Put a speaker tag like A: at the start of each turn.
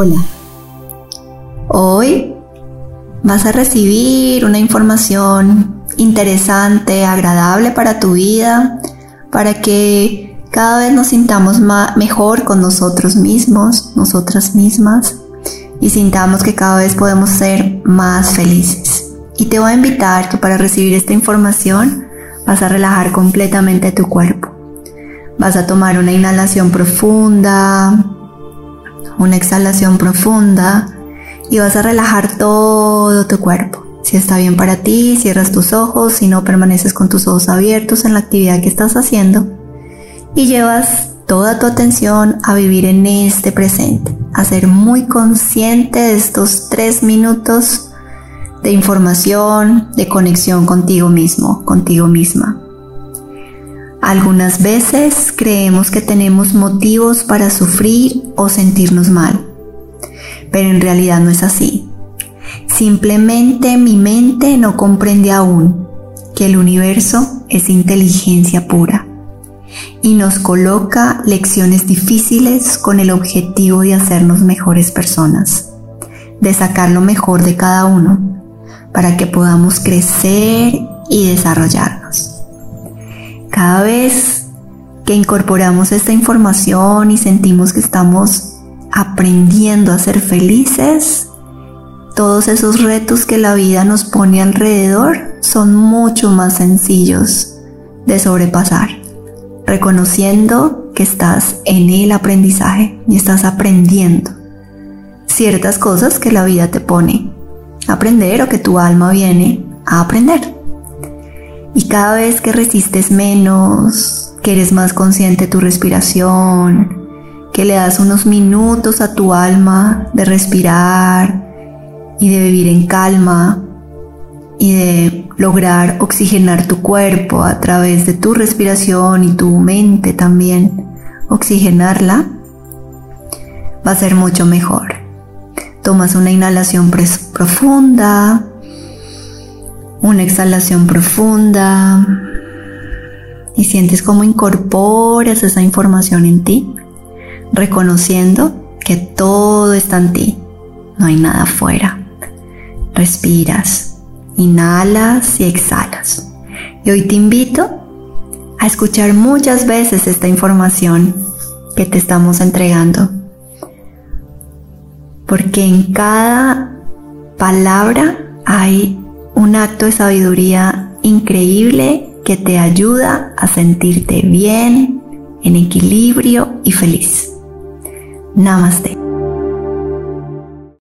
A: Hola. Hoy vas a recibir una información interesante, agradable para tu vida, para que cada vez nos sintamos mejor con nosotros mismos, nosotras mismas, y sintamos que cada vez podemos ser más felices. Y te voy a invitar que para recibir esta información vas a relajar completamente tu cuerpo. Vas a tomar una inhalación profunda, una exhalación profunda y vas a relajar todo tu cuerpo. Si está bien para ti, cierras tus ojos, si no permaneces con tus ojos abiertos en la actividad que estás haciendo y llevas toda tu atención a vivir en este presente, a ser muy consciente de estos tres minutos de información, de conexión contigo mismo, contigo misma. Algunas veces creemos que tenemos motivos para sufrir o sentirnos mal, pero en realidad no es así. Simplemente mi mente no comprende aún que el universo es inteligencia pura y nos coloca lecciones difíciles con el objetivo de hacernos mejores personas, de sacar lo mejor de cada uno, para que podamos crecer y desarrollarnos. Cada vez que incorporamos esta información y sentimos que estamos aprendiendo a ser felices, todos esos retos que la vida nos pone alrededor son mucho más sencillos de sobrepasar, reconociendo que estás en el aprendizaje y estás aprendiendo ciertas cosas que la vida te pone a aprender o que tu alma viene a aprender. Y cada vez que resistes menos, que eres más consciente de tu respiración, que le das unos minutos a tu alma de respirar y de vivir en calma y de lograr oxigenar tu cuerpo a través de tu respiración y tu mente también, oxigenarla, va a ser mucho mejor. Tomas una inhalación profunda, una exhalación profunda y sientes cómo incorporas esa información en ti, reconociendo que todo está en ti, no hay nada afuera. Respiras, inhalas y exhalas. Y hoy te invito a escuchar muchas veces esta información que te estamos entregando. Porque en cada palabra hay un acto de sabiduría increíble que te ayuda a sentirte bien, en equilibrio y feliz. Namaste.